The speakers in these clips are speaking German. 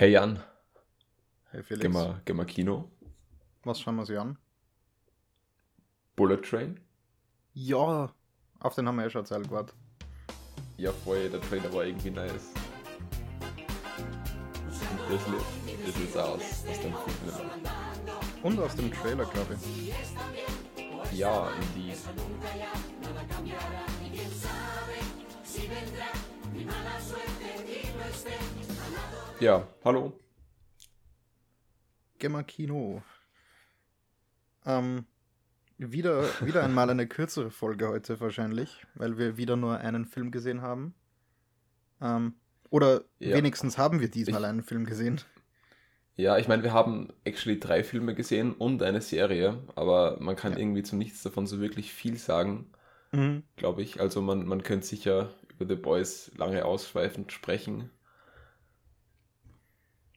Hey Jan, Hey Felix, gehen wir, gehen wir Kino? was schauen wir sie an? Bullet Train? Ja, auf den haben wir ja schon erzählt gewartet. Ja, voll, der Trailer war irgendwie nice. Ein bisschen, ein bisschen aus, aus dem Film. Und aus dem Trailer, glaube ich. Ja, in die. Ja, hallo. Wir Kino. Ähm, wieder, wieder einmal eine kürzere Folge heute wahrscheinlich, weil wir wieder nur einen Film gesehen haben. Ähm, oder Ja. wenigstens haben wir diesmal Ich- einen Film gesehen. Ja, ich meine, wir haben actually drei Filme gesehen und eine Serie, aber man kann Ja. irgendwie zu nichts davon so wirklich viel sagen, Mhm. glaube ich. Also man, man könnte sicher über The Boys lange ausschweifend sprechen.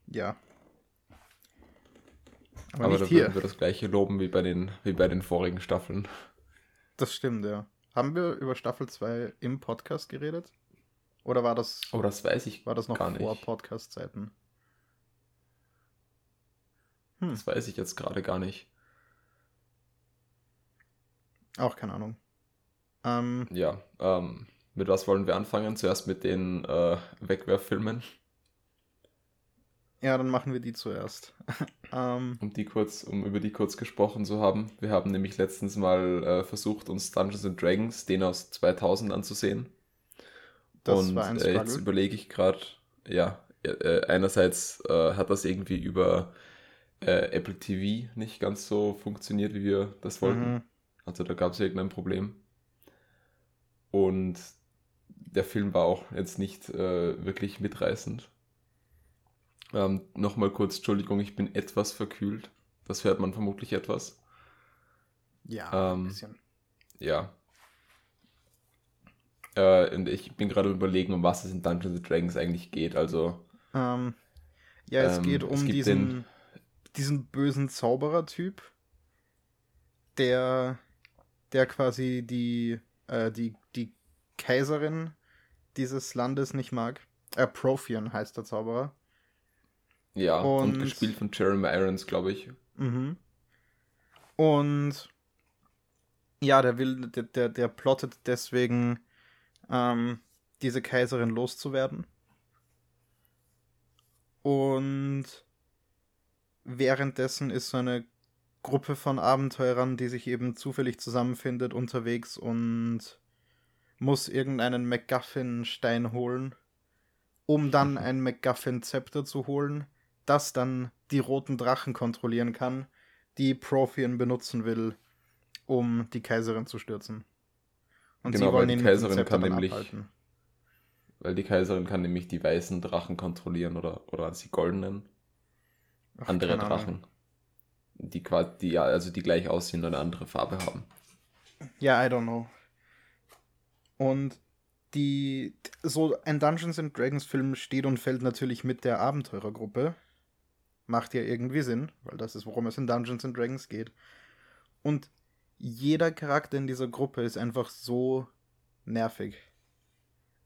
Ja. Aber, Aber da hier. würden wir das gleiche loben wie bei den, wie bei den vorigen Staffeln. Das stimmt, ja. Haben wir über Staffel 2 im Podcast geredet? Oder war das, Oh, das weiß ich war das noch vor Podcast-Zeiten? Hm, Das weiß ich jetzt gerade gar nicht. auch keine Ahnung. Ähm, Ja, ähm, mit was wollen wir anfangen? Zuerst mit den äh, Wegwerffilmen, ja, dann machen wir die zuerst. ähm, um die kurz, um über die kurz gesprochen zu haben. Wir haben nämlich letztens mal äh, versucht, uns Dungeons and Dragons, den aus 2000 anzusehen. das Und war ein äh, jetzt überlege ich gerade, ja, äh, einerseits äh, hat das irgendwie über äh, Apple TV nicht ganz so funktioniert, wie wir das wollten. Mhm. Also da gab es irgendein Problem. Und der Film war auch jetzt nicht äh, wirklich mitreißend. Ähm, Nochmal kurz, Entschuldigung, ich bin etwas verkühlt. Das hört man vermutlich etwas. Ja, ein ähm, bisschen. Ja. Äh, und ich bin gerade überlegen, um was es in Dungeons and Dragons eigentlich geht. Also, Ähm, ja, es ähm, geht es um gibt diesen, den- diesen bösen Zauberer-Typ, der, der quasi die, äh, die, die Kaiserin dieses Landes nicht mag. Äh, Profian heißt der Zauberer. ja, und, Und- gespielt von Jeremy Irons, glaube ich. Mhm. Und ja, der will, der, der, der plottet deswegen, ähm, diese Kaiserin loszuwerden. Und währenddessen ist so eine Gruppe von Abenteurern, die sich eben zufällig zusammenfindet, unterwegs und muss irgendeinen MacGuffin-Stein holen, um dann ein MacGuffin-Zepter zu holen, das dann die roten Drachen kontrollieren kann, die Profian benutzen will, um die Kaiserin zu stürzen. Und Genau, sie weil wollen die ihn mit dem Kaiserin kann nämlich- abhalten. Weil die Kaiserin kann nämlich die weißen Drachen kontrollieren oder, oder die goldenen. Ach, andere. Drachen. Die quasi, die, ja, also die gleich aussehen und eine andere Farbe haben. Ja, I don't know. Und die, so ein Dungeons and Dragons Film steht und fällt natürlich mit der Abenteurergruppe. Macht ja irgendwie Sinn, weil das ist, worum es in Dungeons and Dragons geht. Und jeder Charakter in dieser Gruppe ist einfach so nervig.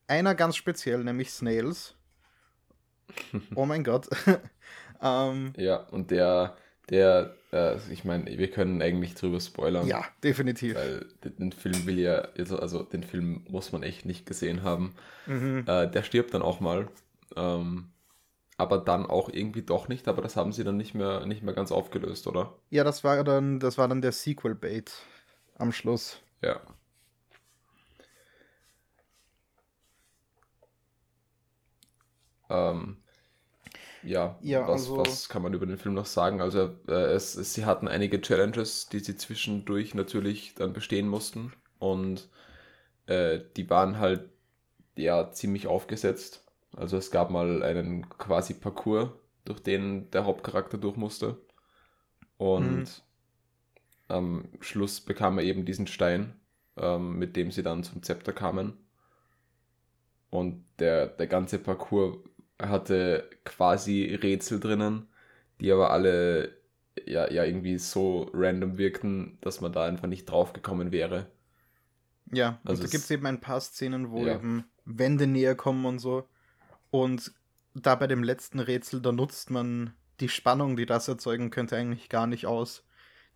Einer ganz speziell, nämlich Snails. Oh mein Gott. ähm, Ja, und der, der, äh, ich meine, wir können eigentlich drüber spoilern. ja, definitiv. Weil den den Film will ja, also, also den Film muss man echt nicht gesehen haben. Mhm. Äh, der stirbt dann auch mal. Ähm, aber dann auch irgendwie doch nicht, aber das haben sie dann nicht mehr, nicht mehr ganz aufgelöst, oder? Ja, das war dann, das war dann der Sequel-Bait am Schluss. Ja. Ähm, ja, Ja, was, also- was kann man über den Film noch sagen? Also, äh, es, es, sie hatten einige Challenges, die sie zwischendurch natürlich dann bestehen mussten. Und äh, die waren halt ja ziemlich aufgesetzt. Also es gab mal einen quasi Parcours, durch den der Hauptcharakter durch musste. Und Mhm. am Schluss bekam er eben diesen Stein, ähm, mit dem sie dann zum Zepter kamen. Und der, der ganze Parcours hatte quasi Rätsel drinnen, die aber alle ja, ja irgendwie so random wirkten, dass man da einfach nicht drauf gekommen wäre. Ja, Also und da gibt es eben ein paar Szenen, wo Ja. eben Wände näher kommen und so. Und da bei dem letzten Rätsel, da nutzt man die Spannung, die das erzeugen könnte, eigentlich gar nicht aus.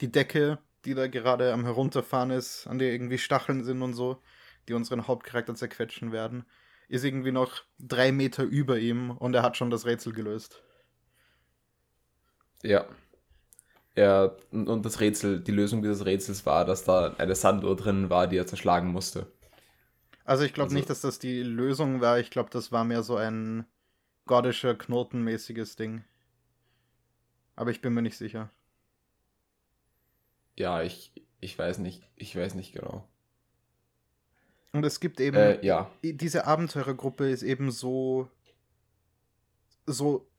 Die Decke, die da gerade am Herunterfahren ist, an der irgendwie Stacheln sind und so, die unseren Hauptcharakter zerquetschen werden, ist irgendwie noch drei Meter über ihm und er hat schon das Rätsel gelöst. Ja. Er, und das Rätsel, die Lösung dieses Rätsels war, dass da eine Sanduhr drin war, die er zerschlagen musste. Also ich glaube also, nicht, dass das die Lösung war. Ich glaube, das war mehr so ein gordischer, knotenmäßiges Ding. Aber ich bin mir nicht sicher. Ja, ich, ich weiß nicht, ich weiß nicht genau. Und es gibt eben, äh, ja. diese Abenteurergruppe ist eben so, so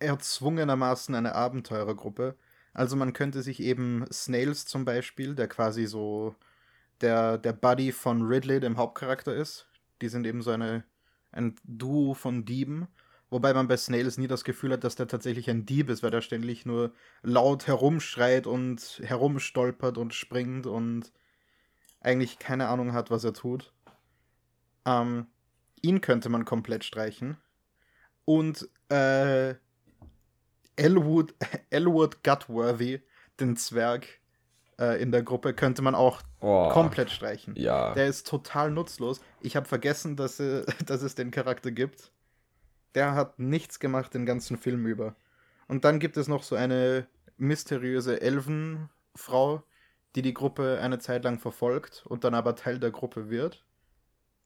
erzwungenermaßen eine Abenteurergruppe. Also man könnte sich eben Snails zum Beispiel, der quasi so der, der Buddy von Ridley, dem Hauptcharakter ist. Die sind eben so eine, ein Duo von Dieben. Wobei man bei Snails nie das Gefühl hat, dass der tatsächlich ein Dieb ist, weil der ständig nur laut herumschreit und herumstolpert und springt und eigentlich keine Ahnung hat, was er tut. Ähm, ihn könnte man komplett streichen. Und äh, Elwood, Elwood Gutworthy, den Zwerg äh, in der Gruppe, könnte man auch oh, komplett streichen. Ja. Der ist total nutzlos. Ich habe vergessen, dass, äh, dass es den Charakter gibt. Der hat nichts gemacht den ganzen Film über. Und dann gibt es noch so eine mysteriöse Elfenfrau, die die Gruppe eine Zeit lang verfolgt und dann aber Teil der Gruppe wird,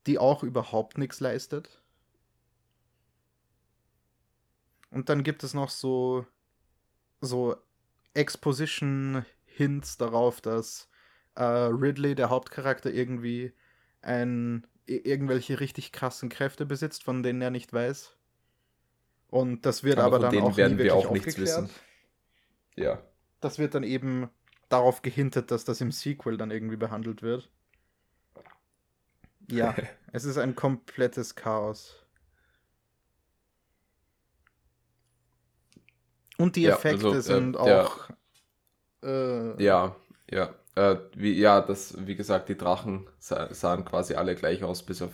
die auch überhaupt nichts leistet. Und dann gibt es noch so, so Exposition-Hints darauf, dass äh, Ridley, der Hauptcharakter, irgendwie ein, irgendwelche richtig krassen Kräfte besitzt, von denen er nicht weiß. Und das wird aber, aber dann auch werden nie wir auch nichts wissen. Ja. Das wird dann eben darauf gehintet, dass das im Sequel dann irgendwie behandelt wird. Ja, es ist ein komplettes Chaos. Und die Effekte ja, also, äh, sind auch. Äh, ja, ja. Äh, wie, ja, das, wie gesagt, die Drachen sahen quasi alle gleich aus, bis auf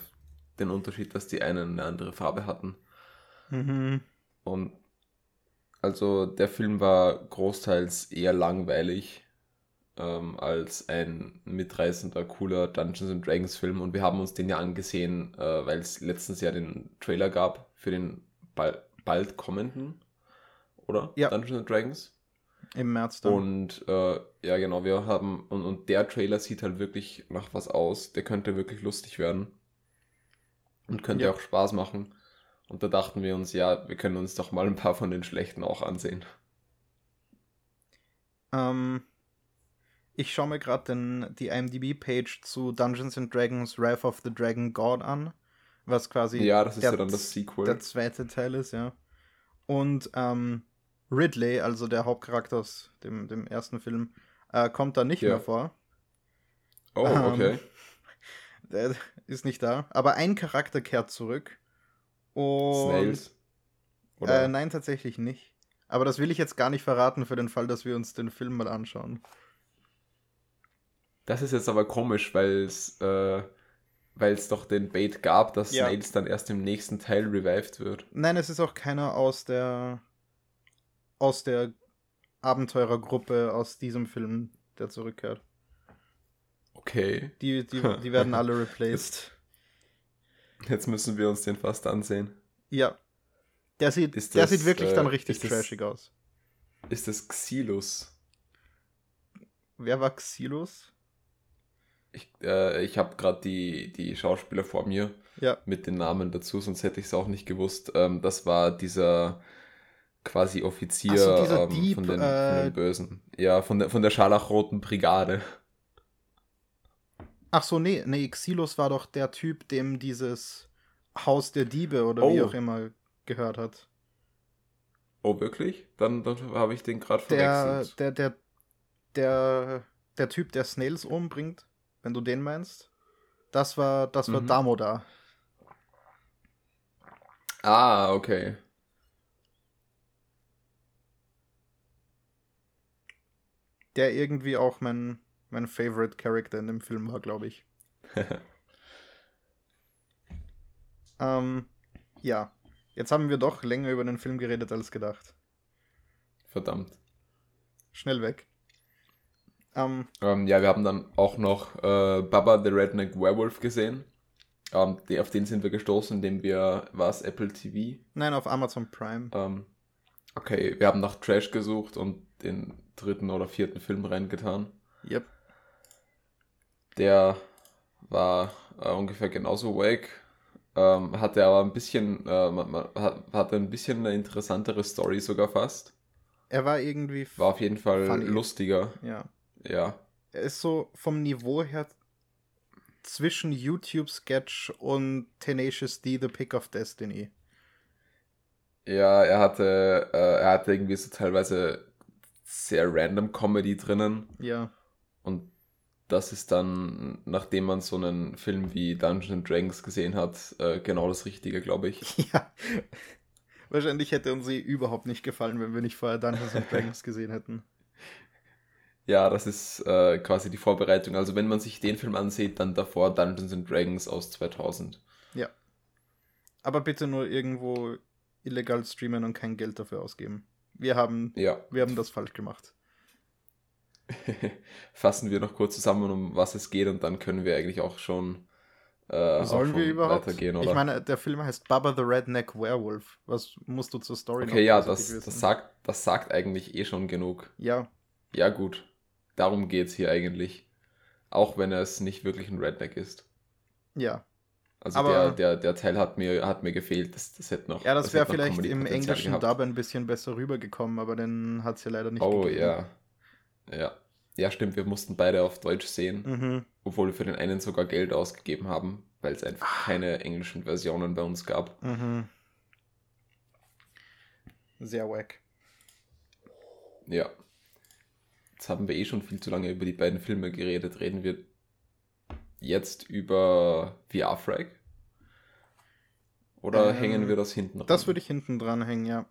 den Unterschied, dass die einen eine andere Farbe hatten. Mhm. Und also der Film war großteils eher langweilig ähm, als ein mitreißender, cooler Dungeons and Dragons Film. Und wir haben uns den ja angesehen, äh, weil es letztens ja den Trailer gab für den bald, bald kommenden oder? Ja. Dungeons and Dragons. Im März dann. Und äh, ja, genau, wir haben, und, und der Trailer sieht halt wirklich nach was aus. Der könnte wirklich lustig werden. Und könnte ja. auch Spaß machen. Und da dachten wir uns, ja, wir können uns doch mal ein paar von den schlechten auch ansehen. Ähm, ich schaue mir gerade die IMDb-Page zu Dungeons and Dragons Wrath of the Dragon God an. Was quasi ja, das ist der, ja dann das Sequel. der zweite Teil ist, ja. Und ähm, Ridley, also der Hauptcharakter aus dem, dem ersten Film, äh, kommt da nicht ja. mehr vor. Oh, ähm, okay. der ist nicht da. Aber ein Charakter kehrt zurück. Und, Snails? Äh, nein, tatsächlich nicht. Aber das will ich jetzt gar nicht verraten für den Fall, dass wir uns den Film mal anschauen. Das ist jetzt aber komisch, weil es äh, doch den Bait gab, dass ja. Snails dann erst im nächsten Teil revived wird. Nein, es ist auch keiner aus der aus der Abenteurergruppe aus diesem Film, der zurückkehrt. Okay. Die, die, die werden alle replaced. Jetzt müssen wir uns den fast ansehen. Ja. Der sieht, das, der sieht wirklich äh, dann richtig trashig das, aus. Ist das Xilus? Wer war Xilus? Ich, äh, ich habe gerade die, die Schauspieler vor mir ja. mit den Namen dazu, sonst hätte ich es auch nicht gewusst. Ähm, das war dieser quasi Offizier so, ähm, Dieb, von, den, äh, von, den, Bösen. Ja, von der, von der Scharlachroten Brigade. Ach so, nee, nee, Xilus war doch der Typ, dem dieses Haus der Diebe oder oh. wie auch immer gehört hat. Oh, wirklich? Dann, dann habe ich den gerade verwechselt. Der, der, der, der, der Typ, der Snails umbringt, wenn du den meinst. Das war, das war mhm. Damoda. Ah, okay. Der irgendwie auch mein, mein Favorite Character in dem Film war, glaube ich. ähm, ja. Jetzt haben wir doch länger über den Film geredet als gedacht. Verdammt. Schnell weg. Ähm, ähm, ja, wir haben dann auch noch äh, Baba the Redneck Werewolf gesehen. Ähm, die, auf den sind wir gestoßen, indem wir, war es Apple TV? Nein, auf Amazon Prime. Ähm, okay, wir haben nach Trash gesucht und den dritten oder vierten Film reingetan. Yep. Der war äh, ungefähr genauso wack. Ähm, hatte aber ein bisschen, äh, man, man, hatte ein bisschen eine interessantere Story sogar fast. Er war irgendwie. War auf jeden Fall funny. lustiger. Ja. Ja. Er ist so vom Niveau her zwischen YouTube-Sketch und Tenacious D, The Pick of Destiny. Ja, er hatte, äh, er hatte irgendwie so teilweise sehr random Comedy drinnen. Ja. Und das ist dann, nachdem man so einen Film wie Dungeons Dragons gesehen hat, äh, genau das Richtige, glaube ich. Ja. Wahrscheinlich hätte uns sie überhaupt nicht gefallen, wenn wir nicht vorher Dungeons Dragons gesehen hätten. Ja, das ist äh, quasi die Vorbereitung. Also wenn man sich den Film ansieht, dann davor Dungeons Dragons aus 2000. Ja. Aber bitte nur irgendwo illegal streamen und kein Geld dafür ausgeben. Wir haben, ja. wir haben das falsch gemacht. Fassen wir noch kurz zusammen, um was es geht, und dann können wir eigentlich auch schon, äh, Sollen auch schon wir überhaupt? weitergehen. Oder? Ich meine, der Film heißt Baba the Redneck Werewolf. Was musst du zur Story Okay, ja, das, das, sagt, das sagt eigentlich eh schon genug. Ja. Ja, gut. Darum geht es hier eigentlich. Auch wenn es nicht wirklich ein Redneck ist. Ja. Also aber, der, der, der Teil hat mir, hat mir gefehlt. Das, das hätte noch. Ja, das, das wäre vielleicht im englischen Dub ein bisschen besser rübergekommen, aber den hat es ja leider nicht Oh gegeben. ja. Ja. Ja, stimmt, wir mussten beide auf Deutsch sehen, mhm. obwohl wir für den einen sogar Geld ausgegeben haben, weil es einfach ah. keine englischen Versionen bei uns gab. Mhm. Sehr wack. Ja. Jetzt haben wir eh schon viel zu lange über die beiden Filme geredet. Reden wir jetzt über VR-Frag? Oder ähm, hängen wir das hinten dran? Das würde ich hinten dran hängen, ja.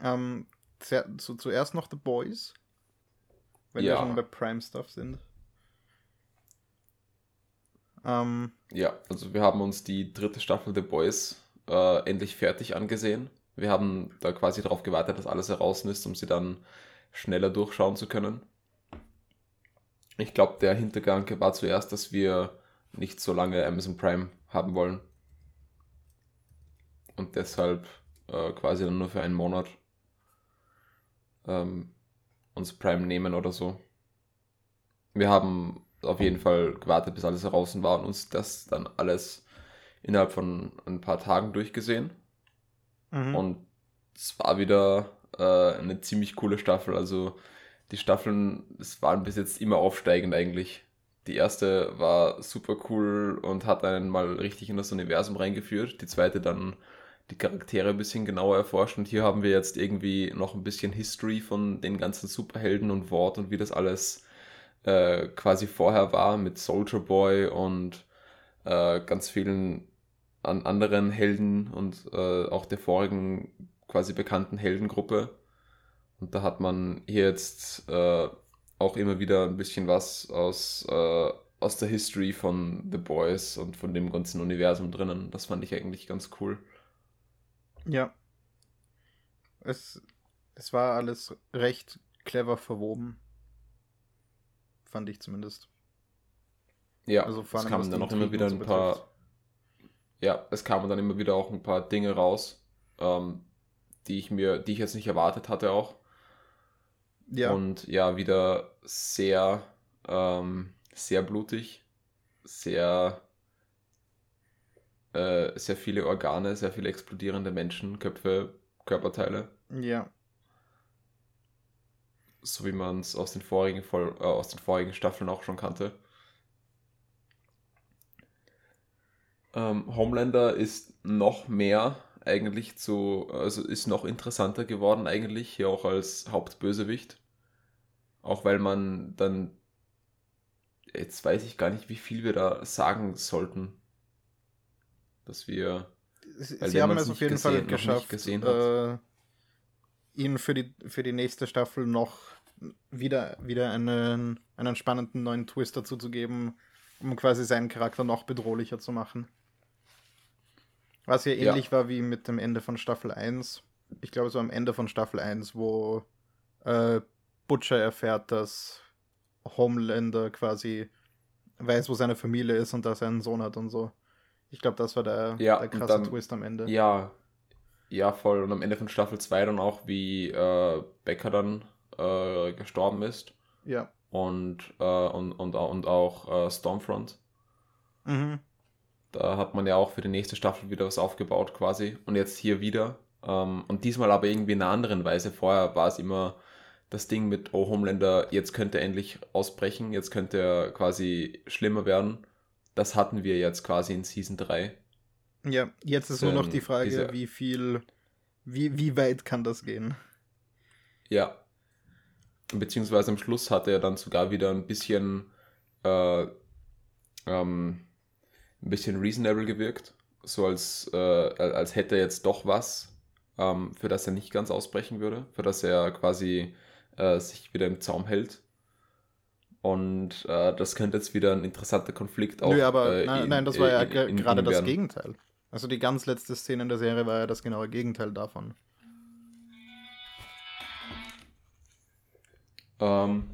Ähm, zu, zuerst noch The Boys. Wenn ja. wir schon bei Prime Stuff sind. Ähm, ja, also wir haben uns die dritte Staffel The Boys äh, endlich fertig angesehen. Wir haben da quasi darauf gewartet, dass alles heraus ist, um sie dann schneller durchschauen zu können. Ich glaube, der Hintergedanke war zuerst, dass wir nicht so lange Amazon Prime haben wollen. Und deshalb äh, quasi dann nur für einen Monat ähm, uns Prime nehmen oder so. Wir haben auf jeden Fall gewartet, bis alles heraus war und uns das dann alles innerhalb von ein paar Tagen durchgesehen. Mhm. Und es war wieder äh, eine ziemlich coole Staffel. Also die Staffeln, es waren bis jetzt immer aufsteigend eigentlich. Die erste war super cool und hat einen mal richtig in das Universum reingeführt. Die zweite dann die Charaktere ein bisschen genauer erforscht. Und hier haben wir jetzt irgendwie noch ein bisschen History von den ganzen Superhelden und Wort und wie das alles äh, quasi vorher war mit Soldier Boy und äh, ganz vielen an anderen Helden und äh, auch der vorigen quasi bekannten Heldengruppe. Und da hat man hier jetzt äh, auch immer wieder ein bisschen was aus, äh, aus der History von The Boys und von dem ganzen Universum drinnen. Das fand ich eigentlich ganz cool. Ja. Es, es war alles recht clever verwoben. Fand ich zumindest. Ja, also es kamen dann auch immer wieder ein paar. Ja, es kamen dann immer wieder auch ein paar Dinge raus, ähm, die ich mir, die ich jetzt nicht erwartet hatte auch. Ja. Und ja, wieder sehr, ähm, sehr blutig, sehr, äh, sehr viele Organe, sehr viele explodierende Menschen, Köpfe, Körperteile. Ja. So wie man es aus den vorigen Vol äh, aus den vorigen Staffeln auch schon kannte. Ähm, Homelander ist noch mehr eigentlich zu, also ist noch interessanter geworden eigentlich, hier auch als Hauptbösewicht. Auch weil man dann, jetzt weiß ich gar nicht, wie viel wir da sagen sollten. Dass wir. Sie haben es auf jeden gesehen, Fall geschafft, äh, ihnen für die, für die nächste Staffel noch wieder, wieder einen, einen spannenden neuen Twist dazu zu geben, um quasi seinen Charakter noch bedrohlicher zu machen. Was ja ähnlich ja. war wie mit dem Ende von Staffel 1. Ich glaube, so am Ende von Staffel 1, wo äh, Butcher erfährt, dass Homelander quasi weiß, wo seine Familie ist und dass er einen Sohn hat und so. Ich glaube, das war der, ja, der krasse dann, Twist am Ende. Ja, ja, voll. Und am Ende von Staffel 2 dann auch, wie äh, Becker dann äh, gestorben ist. Ja. Und, äh, und, und, und auch äh, Stormfront. Mhm. Da hat man ja auch für die nächste Staffel wieder was aufgebaut quasi. Und jetzt hier wieder. Ähm, und diesmal aber irgendwie in einer anderen Weise. Vorher war es immer das Ding mit, oh Homelander, jetzt könnte er endlich ausbrechen, jetzt könnte er quasi schlimmer werden. Das hatten wir jetzt quasi in Season 3. Ja, jetzt ist nur noch die Frage, diese... wie viel, wie, wie weit kann das gehen? Ja. Beziehungsweise am Schluss hat er dann sogar wieder ein bisschen, äh, ähm, ein bisschen reasonable gewirkt. So als, äh, als hätte er jetzt doch was, ähm, für das er nicht ganz ausbrechen würde, für das er quasi äh, sich wieder im Zaum hält. Und äh, das könnte jetzt wieder ein interessanter Konflikt auch. Nö, aber äh, nein, in, nein, das war ja gerade das Gegenteil. Also die ganz letzte Szene in der Serie war ja das genaue Gegenteil davon. Ähm,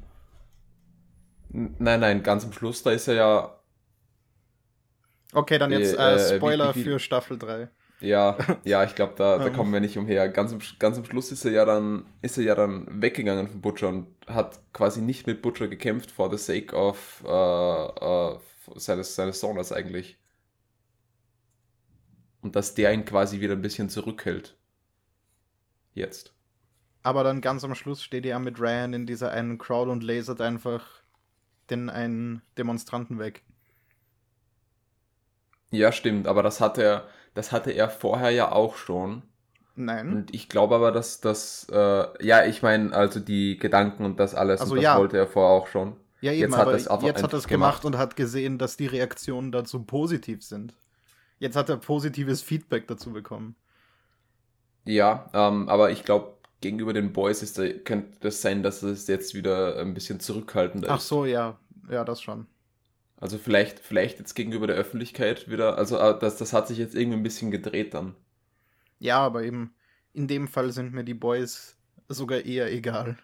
nein, nein, ganz am Schluss, da ist er ja. Okay, dann jetzt äh, äh Spoiler wie, wie, wie, für Staffel 3. Ja, ja, ich glaube, da, da kommen wir nicht umher. Ganz am, ganz am Schluss ist er ja dann, ist er ja dann weggegangen von Butcher und hat quasi nicht mit Butcher gekämpft for the sake of uh, uh, seines, seines Sohnes eigentlich. Und dass der ihn quasi wieder ein bisschen zurückhält. Jetzt. Aber dann ganz am Schluss steht er mit Ryan in dieser einen Crowd und lasert einfach den einen Demonstranten weg. Ja, stimmt, aber das hat er, das hatte er vorher ja auch schon. Nein. Und ich glaube aber, dass das, äh, ja, ich meine, also die Gedanken und das alles, also, das ja. wollte er vorher auch schon. Ja, eben, jetzt hat er es jetzt hat er es gemacht und hat gesehen, dass die Reaktionen dazu positiv sind. Jetzt hat er positives Feedback dazu bekommen. Ja, ähm, aber ich glaube, gegenüber den Boys ist da, könnte das sein, dass es jetzt wieder ein bisschen zurückhaltender ist. Ach so, ja. Ja, das schon. Also vielleicht, vielleicht jetzt gegenüber der Öffentlichkeit wieder, also äh, das, das hat sich jetzt irgendwie ein bisschen gedreht dann. Ja, aber eben in dem Fall sind mir die Boys sogar eher egal.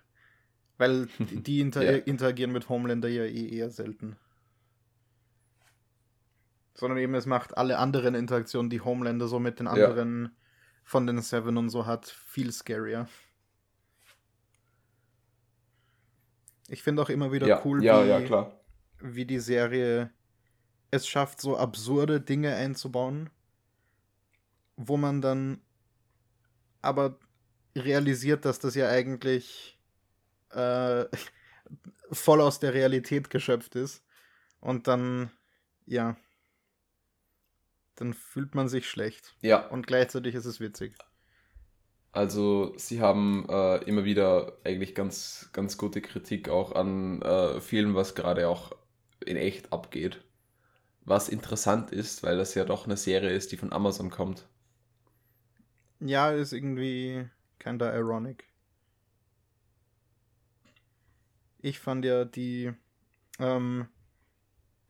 Weil die inter ja. interagieren mit Homelander ja eh eher selten. Sondern eben es macht alle anderen Interaktionen, die Homelander so mit den anderen ja. von den Seven und so hat, viel scarier. Ich finde auch immer wieder ja. cool, ja, wie, ja, klar wie die Serie es schafft, so absurde Dinge einzubauen, wo man dann aber realisiert, dass das ja eigentlich äh, voll aus der Realität geschöpft ist. Und dann, ja, dann fühlt man sich schlecht. Ja. Und gleichzeitig ist es witzig. Also sie haben äh, immer wieder eigentlich ganz, ganz gute Kritik auch an äh, vielen, was gerade auch in echt abgeht. Was interessant ist, weil das ja doch eine Serie ist, die von Amazon kommt. Ja, ist irgendwie kinda ironic. Ich fand ja die ähm,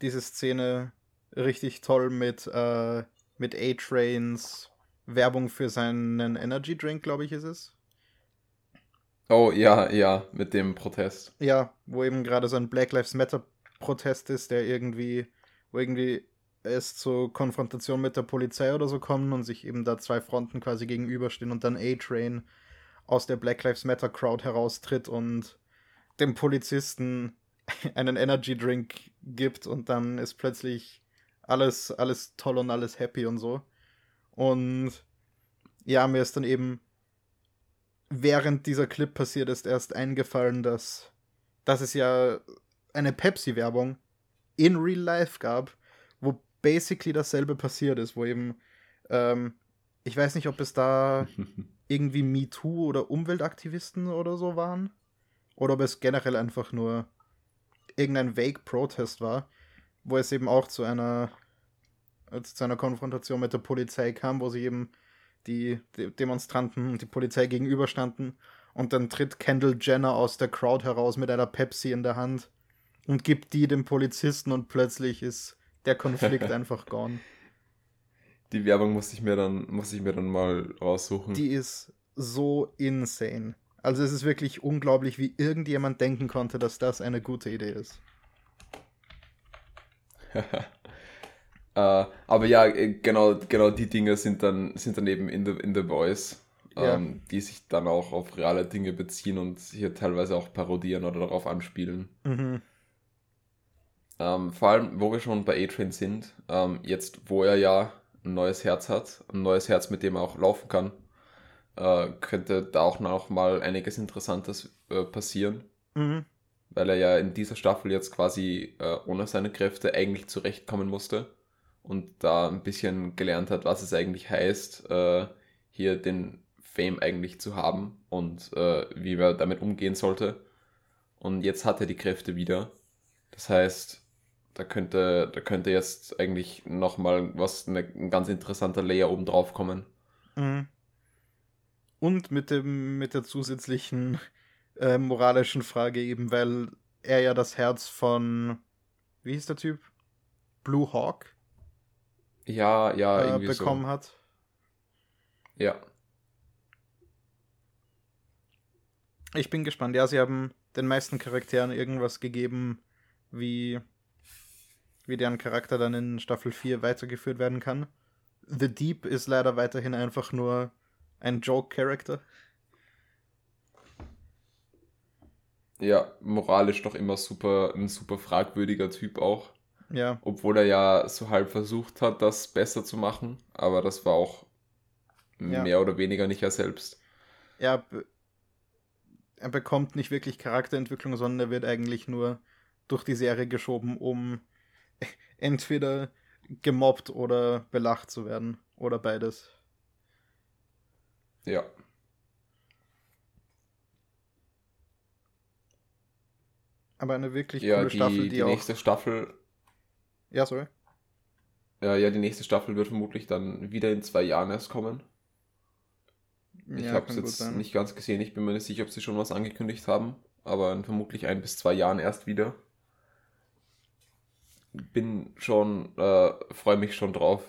diese Szene richtig toll mit äh, mit A-Trains Werbung für seinen Energy Drink, glaube ich, ist es. Oh ja, ja, mit dem Protest. Ja, wo eben gerade so ein Black Lives Matter Protest ist, der irgendwie, wo irgendwie es zur Konfrontation mit der Polizei oder so kommen und sich eben da zwei Fronten quasi gegenüberstehen und dann A-Train aus der Black Lives Matter Crowd heraustritt und dem Polizisten einen Energy Drink gibt und dann ist plötzlich alles, alles toll und alles happy und so. Und ja, mir ist dann eben während dieser Clip passiert ist erst eingefallen, dass, dass es ja eine Pepsi-Werbung in Real Life gab, wo basically dasselbe passiert ist, wo eben, ähm, ich weiß nicht, ob es da irgendwie MeToo oder Umweltaktivisten oder so waren, oder ob es generell einfach nur irgendein Vague Protest war, wo es eben auch zu einer zu einer Konfrontation mit der Polizei kam, wo sie eben die, die Demonstranten und die Polizei gegenüberstanden und dann tritt Kendall Jenner aus der Crowd heraus mit einer Pepsi in der Hand und gibt die dem Polizisten und plötzlich ist der Konflikt einfach gone. Die Werbung muss ich mir dann, muss ich mir dann mal raussuchen. Die ist so insane. Also es ist wirklich unglaublich, wie irgendjemand denken konnte, dass das eine gute Idee ist. äh, aber ja, äh, genau, genau die Dinge sind dann, sind dann eben in The, in the Voice, ja. ähm, die sich dann auch auf reale Dinge beziehen und hier teilweise auch parodieren oder darauf anspielen. Mhm. Ähm, vor allem, wo wir schon bei A-Train sind, ähm, jetzt wo er ja ein neues Herz hat, ein neues Herz, mit dem er auch laufen kann, äh, könnte da auch noch mal einiges Interessantes äh, passieren. Mhm. Weil er ja in dieser Staffel jetzt quasi äh, ohne seine Kräfte eigentlich zurechtkommen musste und da ein bisschen gelernt hat, was es eigentlich heißt, äh, hier den Fame eigentlich zu haben und äh, wie er damit umgehen sollte. Und jetzt hat er die Kräfte wieder. Das heißt, da könnte, da könnte jetzt eigentlich nochmal was, eine, ein ganz interessanter Layer oben drauf kommen. Mhm. Und mit dem, mit der zusätzlichen äh, moralischen Frage eben, weil er ja das Herz von, wie hieß der Typ? Blue Hawk? Ja, ja, äh, irgendwie bekommen so. hat. Ja. Ich bin gespannt. Ja, sie haben den meisten Charakteren irgendwas gegeben, wie wie deren Charakter dann in Staffel 4 weitergeführt werden kann. The Deep ist leider weiterhin einfach nur ein Joke-Character. Ja, moralisch doch immer super, ein super fragwürdiger Typ auch. Ja. Obwohl er ja so halb versucht hat, das besser zu machen, aber das war auch ja. mehr oder weniger nicht er selbst. Ja, er bekommt nicht wirklich Charakterentwicklung, sondern er wird eigentlich nur durch die Serie geschoben, um entweder gemobbt oder belacht zu werden. Oder beides. Ja. Aber eine wirklich ja, coole die, Staffel, die, die auch... nächste Staffel. Ja, sorry. Ja, ja, die nächste Staffel wird vermutlich dann wieder in zwei Jahren erst kommen. Ich ja, habe es jetzt nicht ganz gesehen. Ich bin mir nicht sicher, ob sie schon was angekündigt haben. Aber in vermutlich ein bis zwei Jahren erst wieder bin schon, äh, freue mich schon drauf.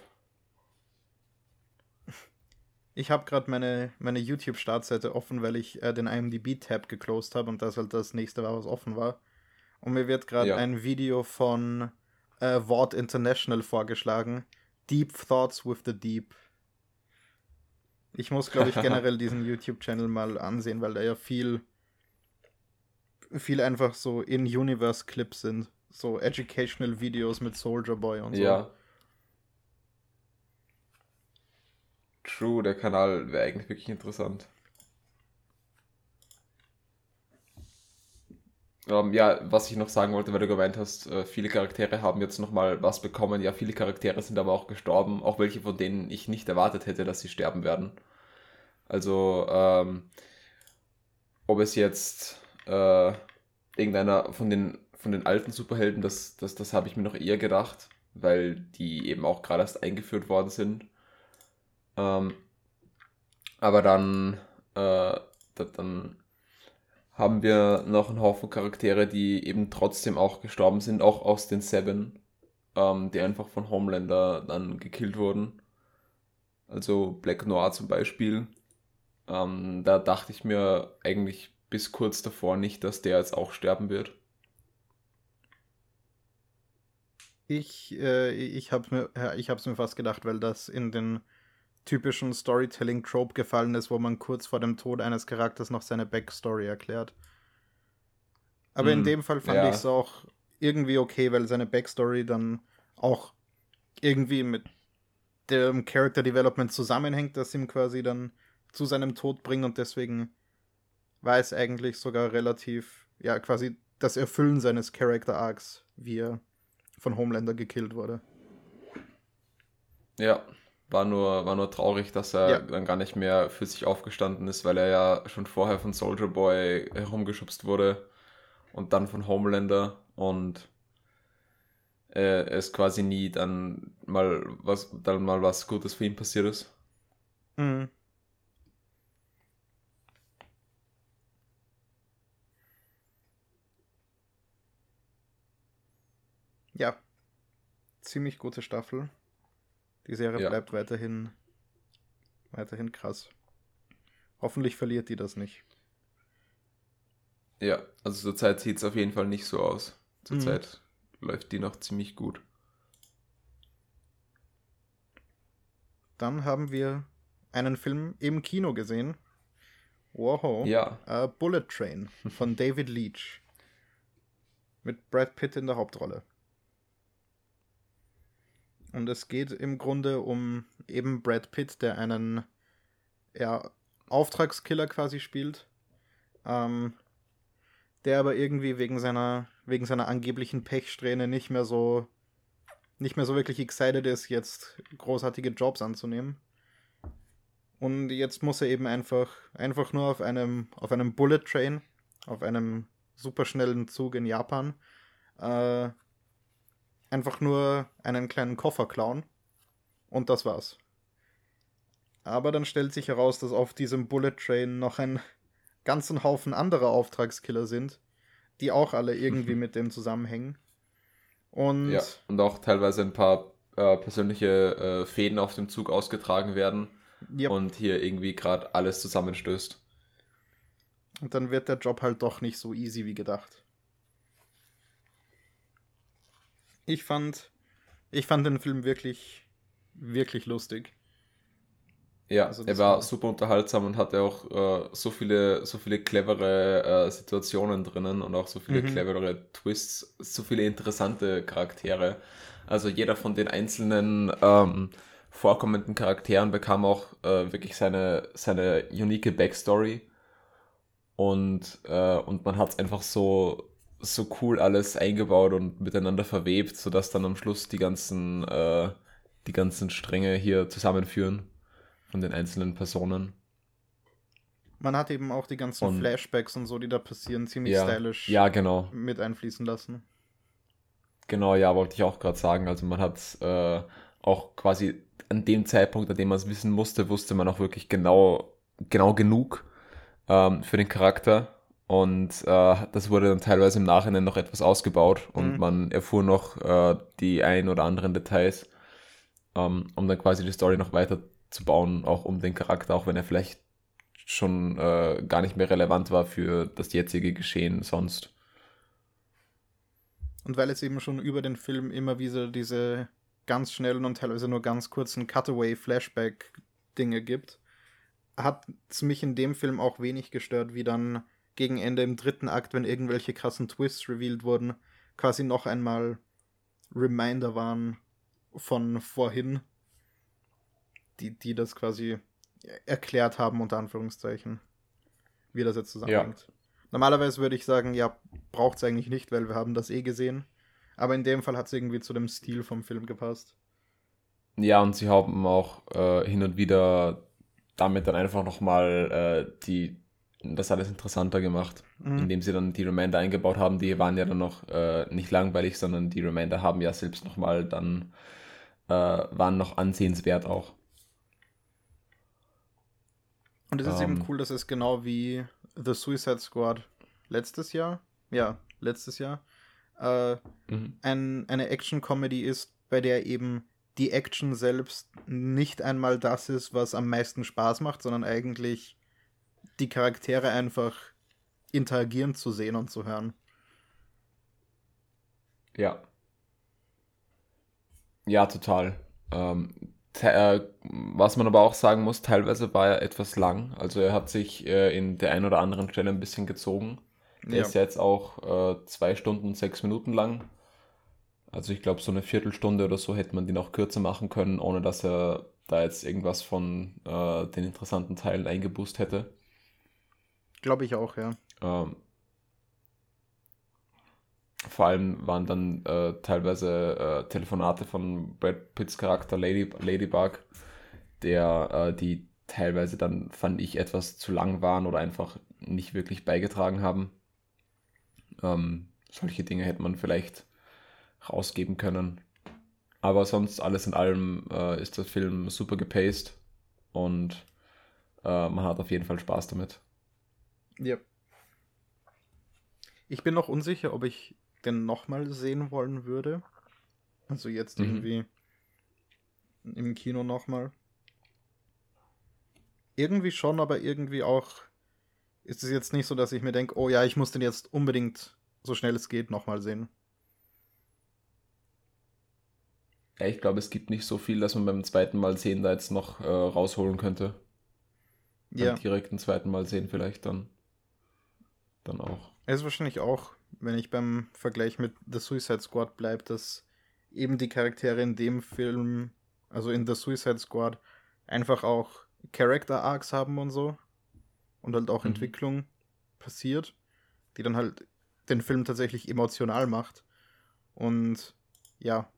Ich habe gerade meine, meine YouTube-Startseite offen, weil ich äh, den IMDb-Tab geclosed habe und das halt das nächste war, was offen war. Und mir wird gerade ja. ein Video von äh, Wort International vorgeschlagen. Deep Thoughts with the Deep. Ich muss, glaube ich, generell diesen YouTube-Channel mal ansehen, weil da ja viel, viel einfach so in-Universe-Clips sind so Educational Videos mit Soldier Boy und so. Ja. True, der Kanal wäre eigentlich wirklich interessant. Ähm, ja, was ich noch sagen wollte, weil du gemeint hast, äh, viele Charaktere haben jetzt nochmal was bekommen. Ja, viele Charaktere sind aber auch gestorben, auch welche von denen ich nicht erwartet hätte, dass sie sterben werden. Also, ähm, ob es jetzt äh, irgendeiner von den von den alten Superhelden, das, das, das habe ich mir noch eher gedacht, weil die eben auch gerade erst eingeführt worden sind. Ähm, aber dann, äh, dann haben wir noch einen Haufen Charaktere, die eben trotzdem auch gestorben sind, auch aus den Seven, ähm, die einfach von Homelander dann gekillt wurden. Also Black Noir zum Beispiel. Ähm, da dachte ich mir eigentlich bis kurz davor nicht, dass der jetzt auch sterben wird. Ich, äh, ich habe mir, ja, ich hab's mir fast gedacht, weil das in den typischen Storytelling-Trope gefallen ist, wo man kurz vor dem Tod eines Charakters noch seine Backstory erklärt. Aber hm, in dem Fall fand ja. ich es auch irgendwie okay, weil seine Backstory dann auch irgendwie mit dem Character Development zusammenhängt, das ihm quasi dann zu seinem Tod bringt und deswegen war es eigentlich sogar relativ, ja, quasi das Erfüllen seines Character Arcs, wie er von Homelander gekillt wurde. Ja, war nur, war nur traurig, dass er ja. dann gar nicht mehr für sich aufgestanden ist, weil er ja schon vorher von Soldier Boy herumgeschubst wurde und dann von Homelander und äh, es quasi nie dann mal was, dann mal was Gutes für ihn passiert ist. Mhm. Ja, ziemlich gute Staffel. Die Serie Ja. bleibt weiterhin, weiterhin krass. Hoffentlich verliert die das nicht. Ja, also zurzeit sieht es auf jeden Fall nicht so aus. Zurzeit läuft die noch ziemlich gut. Dann haben wir einen Film im Kino gesehen. Wow. Ja, Äh, Bullet Train von David Leach. Mit Brad Pitt in der Hauptrolle. Und es geht im Grunde um eben Brad Pitt, der einen ja, Auftragskiller quasi spielt. Ähm, der aber irgendwie wegen seiner, wegen seiner angeblichen Pechsträhne nicht mehr so nicht mehr so wirklich excited ist, jetzt großartige Jobs anzunehmen. Und jetzt muss er eben einfach, einfach nur auf einem, auf einem Bullet Train, auf einem superschnellen Zug in Japan, äh, einfach nur einen kleinen Koffer klauen. Und das war's. Aber dann stellt sich heraus, dass auf diesem Bullet Train noch ein ganzen Haufen anderer Auftragskiller sind, die auch alle irgendwie mit dem zusammenhängen. Und ja. Und auch teilweise ein paar äh, persönliche äh, Fäden auf dem Zug ausgetragen werden ja, und hier irgendwie gerade alles zusammenstößt. Und dann wird der Job halt doch nicht so easy wie gedacht. Ich fand, ich fand den Film wirklich, wirklich lustig. Ja, Also er war war- super unterhaltsam und hatte auch äh, so viele, so viele clevere äh, Situationen drinnen und auch so viele Mhm. clevere Twists, so viele interessante Charaktere. Also jeder von den einzelnen ähm, vorkommenden Charakteren bekam auch äh, wirklich seine, seine unique Backstory. Und, äh, und man hat es einfach so, so cool alles eingebaut und miteinander verwebt, sodass dann am Schluss die ganzen, äh, die ganzen Stränge hier zusammenführen von den einzelnen Personen. Man hat eben auch die ganzen Und- Flashbacks und so, die da passieren, ziemlich Ja, stylisch ja, genau. mit einfließen lassen. Genau, ja, wollte ich auch gerade sagen. Also man hat äh, auch quasi an dem Zeitpunkt, an dem man es wissen musste, wusste man auch wirklich genau, genau genug ähm, für den Charakter. Und äh, das wurde dann teilweise im Nachhinein noch etwas ausgebaut und Mhm. man erfuhr noch äh, die ein oder anderen Details, ähm, um dann quasi die Story noch weiter zu bauen, auch um den Charakter, auch wenn er vielleicht schon äh, gar nicht mehr relevant war für das jetzige Geschehen sonst. Und weil es eben schon über den Film immer wieder diese ganz schnellen und teilweise nur ganz kurzen Cutaway-Flashback-Dinge gibt, hat es mich in dem Film auch wenig gestört, wie dann gegen Ende im dritten Akt, wenn irgendwelche krassen Twists revealed wurden, quasi noch einmal Reminder waren von vorhin, die, die das quasi erklärt haben, unter Anführungszeichen, wie das jetzt zusammenhängt. Normalerweise würde ich sagen, ja, braucht es eigentlich nicht, weil wir haben das eh gesehen. Aber in dem Fall hat es irgendwie zu dem Stil vom Film gepasst. Ja, und sie haben auch äh, hin und wieder damit dann einfach nochmal äh, die, das alles interessanter gemacht, Mhm. indem sie dann die Reminder eingebaut haben. Die waren ja dann noch äh, nicht langweilig, sondern die Reminder haben ja selbst nochmal dann, äh, waren noch ansehenswert auch. Und es ist Ähm. eben cool, dass es genau wie The Suicide Squad letztes Jahr, ja, letztes Jahr, äh, Mhm. ein, eine Action-Comedy ist, bei der eben die Action selbst nicht einmal das ist, was am meisten Spaß macht, sondern eigentlich die Charaktere einfach interagieren zu sehen und zu hören. Ja. Ja, total. Ähm, äh, was man aber auch sagen muss, teilweise war er etwas lang. Also er hat sich äh, in der einen oder anderen Stelle ein bisschen gezogen. Der Ja. ist jetzt auch äh, zwei Stunden, sechs Minuten lang. Also ich glaube, so eine Viertelstunde oder so hätte man den auch kürzer machen können, ohne dass er da jetzt irgendwas von äh, den interessanten Teilen eingeboost hätte. Glaube ich auch, ja. Ähm, vor allem waren dann äh, teilweise äh, Telefonate von Brad Pitts Charakter Lady, Ladybug, der äh, die teilweise dann, fand ich, etwas zu lang waren oder einfach nicht wirklich beigetragen haben. Ähm, solche Dinge hätte man vielleicht rausgeben können. Aber sonst alles in allem äh, ist der Film super gepaced und äh, man hat auf jeden Fall Spaß damit. Ja. Ich bin noch unsicher, ob ich den nochmal sehen wollen würde. Also jetzt Mhm. irgendwie im Kino nochmal. Irgendwie schon, aber irgendwie auch ist es jetzt nicht so, dass ich mir denke, oh ja, ich muss den jetzt unbedingt so schnell es geht nochmal sehen. Ja, ich glaube, es gibt nicht so viel, dass man beim zweiten Mal sehen da jetzt noch äh, rausholen könnte. Ja. Beim direkten zweiten Mal sehen vielleicht dann. Dann auch. Es ist wahrscheinlich auch, wenn ich beim Vergleich mit The Suicide Squad bleibe, dass eben die Charaktere in dem Film, also in The Suicide Squad, einfach auch Character Arcs haben und so. Und halt auch mhm. Entwicklung passiert, die dann halt den Film tatsächlich emotional macht. Und ja,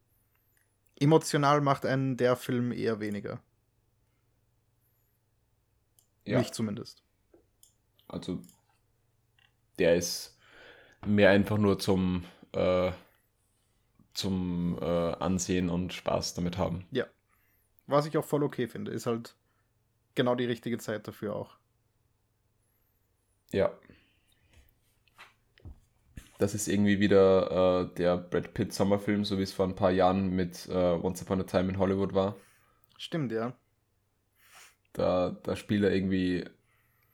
emotional macht einen der Film eher weniger. Ja. Mich zumindest. Also, der ist mehr einfach nur zum, äh, zum äh, Ansehen und Spaß damit haben. Ja. Was ich auch voll okay finde, ist halt genau die richtige Zeit dafür auch. Ja. Das ist irgendwie wieder äh, der Brad Pitt Sommerfilm, so wie es vor ein paar Jahren mit äh, Once Upon a Time in Hollywood war. Stimmt, ja. Da, da spielt er irgendwie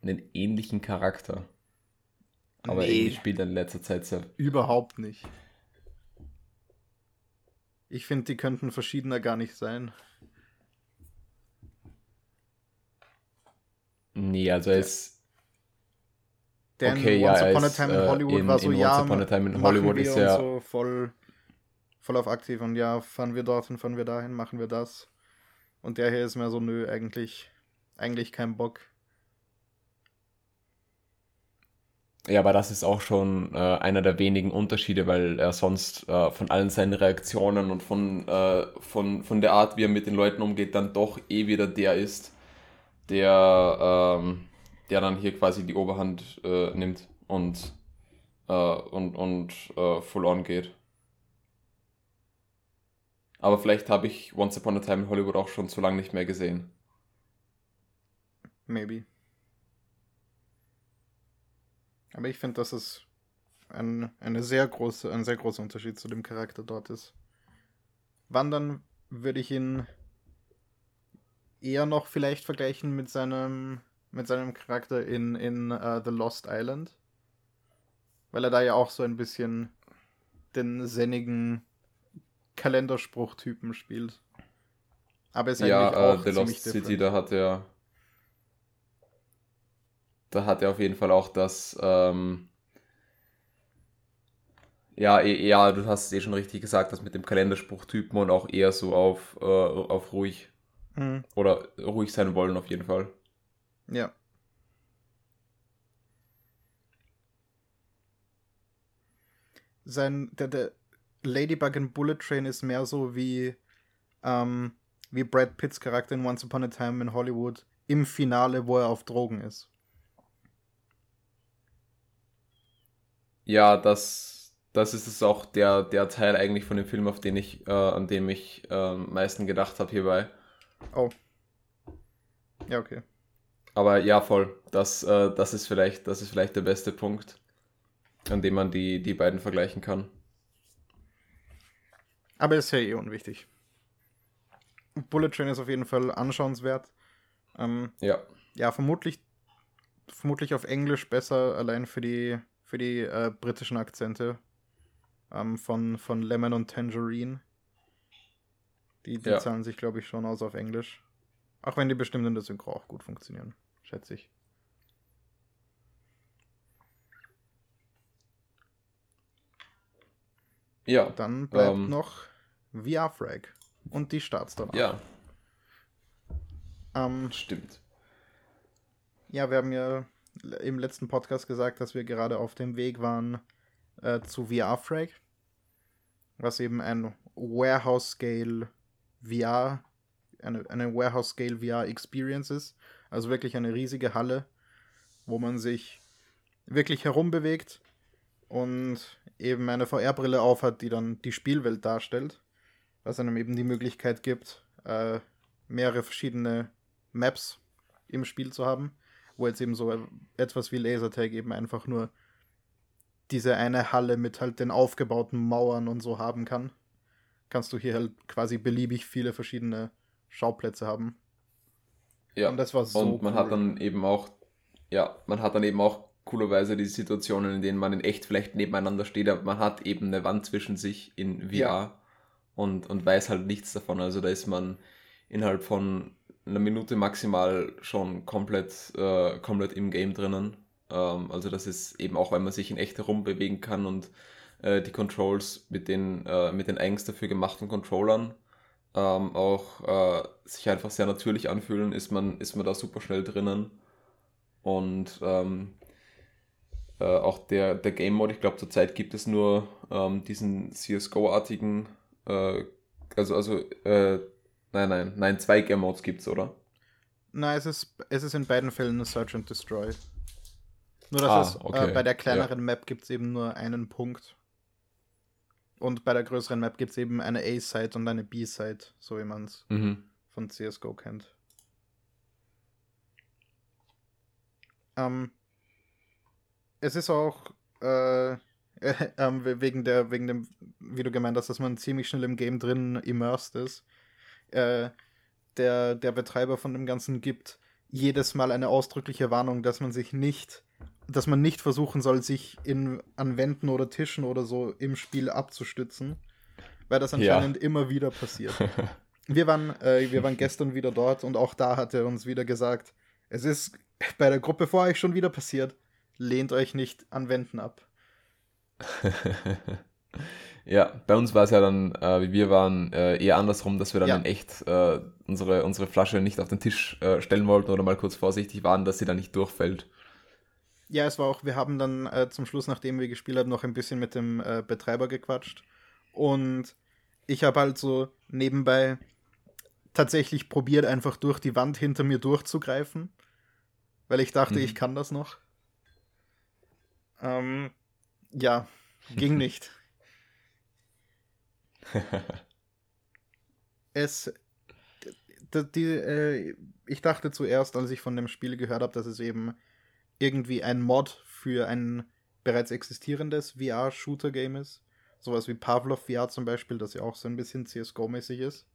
einen ähnlichen Charakter. Aber nee. irgendwie spielt er in letzter Zeit sehr. Überhaupt nicht. Ich finde, die könnten verschiedener gar nicht sein. Nee, also er ist. Denn okay, Once ja, Upon a Time in äh, Hollywood in, war so, in ja, Once Upon a Time in Hollywood ist ja so voll, voll auf aktiv und ja, fahren wir dorthin, fahren wir dahin, machen wir das. Und der hier ist mehr so, nö, eigentlich, eigentlich kein Bock. Ja, aber das ist auch schon äh, einer der wenigen Unterschiede, weil er sonst äh, von allen seinen Reaktionen und von, äh, von, von der Art, wie er mit den Leuten umgeht, dann doch eh wieder der ist, der, ähm, der dann hier quasi die Oberhand äh, nimmt und, äh, und, und äh, full on geht. Aber vielleicht habe ich Once Upon a Time in Hollywood auch schon zu lange nicht mehr gesehen. Maybe. Aber ich finde, dass es ein, eine sehr große, ein sehr großer Unterschied zu dem Charakter dort ist. Wandern würde ich ihn eher noch vielleicht vergleichen mit seinem, mit seinem Charakter in, in uh, The Lost Island. Weil er da ja auch so ein bisschen den sennigen Kalenderspruchtypen spielt. Aber ist ja, eigentlich auch uh, The Lost different. City, da hat er da hat er auf jeden Fall auch das ähm, ja, eh, ja, du hast es eh schon richtig gesagt, das mit dem Kalenderspruchtypen und auch eher so auf, äh, auf ruhig Mhm. Oder ruhig sein wollen auf jeden Fall. Ja. Sein, der, der Ladybug in Bullet Train ist mehr so wie, ähm, wie Brad Pitts Charakter in Once Upon a Time in Hollywood im Finale, wo er auf Drogen ist. Ja, das, das ist es auch der, der Teil eigentlich von dem Film, auf den ich, äh, an dem ich äh, am meisten gedacht habe hierbei. Oh. Ja, okay. Aber ja, voll. Das, äh, das, ist vielleicht, das ist vielleicht der beste Punkt, an dem man die, die beiden vergleichen kann. Aber ist ja eh unwichtig. Bullet Train ist auf jeden Fall anschauenswert. Ähm, ja. Ja, vermutlich, vermutlich auf Englisch besser, allein für die, für die äh, britischen Akzente ähm, von, von Lemon und Tangerine. Die, die ja. zahlen sich, glaube ich, schon aus auf Englisch. Auch wenn die bestimmt in der Synchro auch gut funktionieren, schätze ich. Ja. Dann bleibt ähm, noch VR-Frag und die Starts danach. Ja. Ähm, Stimmt. Ja, wir haben ja im letzten Podcast gesagt, dass wir gerade auf dem Weg waren äh, zu VR-Frag, was eben ein Warehouse-Scale VR, eine, eine Warehouse-Scale VR-Experience ist. Also wirklich eine riesige Halle, wo man sich wirklich herumbewegt und eben eine VR-Brille aufhat, die dann die Spielwelt darstellt, was einem eben die Möglichkeit gibt, äh, mehrere verschiedene Maps im Spiel zu haben, wo jetzt eben so etwas wie Lasertag eben einfach nur diese eine Halle mit halt den aufgebauten Mauern und so haben kann kannst du hier halt quasi beliebig viele verschiedene Schauplätze haben. Ja. Und das war so. Und man cool. hat dann eben auch, ja, man hat dann eben auch coolerweise diese Situationen, in denen man in echt vielleicht nebeneinander steht, aber man hat eben eine Wand zwischen sich in VR ja. und, und weiß halt nichts davon. Also da ist man innerhalb von einer Minute maximal schon komplett, äh, komplett im Game drinnen. Ähm, also das ist eben auch, weil man sich in echt herumbewegen kann und äh, die Controls mit den, äh, mit den eigens dafür gemachten Controllern ähm, auch äh, sich einfach sehr natürlich anfühlen, ist man, ist man da super schnell drinnen. Und ähm, äh, auch der, der Game Mode, ich glaube zurzeit gibt es nur ähm, diesen CSGO-artigen, äh, also, also, nein, nein, nein, zwei Game Modes gibt es, oder? Nein, es ist, es ist in beiden Fällen Search and Destroy. Nur dass ah, es, äh, okay. bei der kleineren ja. Map gibt es eben nur einen Punkt. Und bei der größeren Map gibt es eben eine A-Side und eine B-Side, so wie man es mhm. von CSGO kennt. Ähm, es ist auch äh, äh, wegen, der, wegen dem, wie du gemeint hast, dass man ziemlich schnell im Game drin immersed ist. Äh, der, der Betreiber von dem Ganzen gibt jedes Mal eine ausdrückliche Warnung, dass man sich nicht dass man nicht versuchen soll, sich in, an Wänden oder Tischen oder so im Spiel abzustützen, weil das anscheinend ja. immer wieder passiert. Wir waren, äh, wir waren gestern wieder dort und auch da hat er uns wieder gesagt, es ist bei der Gruppe vor euch schon wieder passiert, lehnt euch nicht an Wänden ab. ja, bei uns war es ja dann, äh, wie wir waren, äh, eher andersrum, dass wir dann ja. in echt äh, unsere, unsere Flasche nicht auf den Tisch äh, stellen wollten oder mal kurz vorsichtig waren, dass sie da nicht durchfällt. Ja, es war auch, wir haben dann äh, zum Schluss, nachdem wir gespielt haben, noch ein bisschen mit dem äh, Betreiber gequatscht. Und ich habe halt so nebenbei tatsächlich probiert, einfach durch die Wand hinter mir durchzugreifen. Weil ich dachte, mhm. ich kann das noch. Ähm, ja, ging nicht. es. Die, äh, ich dachte zuerst, als ich von dem Spiel gehört habe, dass es eben irgendwie ein Mod für ein bereits existierendes VR-Shooter-Game ist. Sowas wie Pavlov VR zum Beispiel, das ja auch so ein bisschen CSGO-mäßig ist.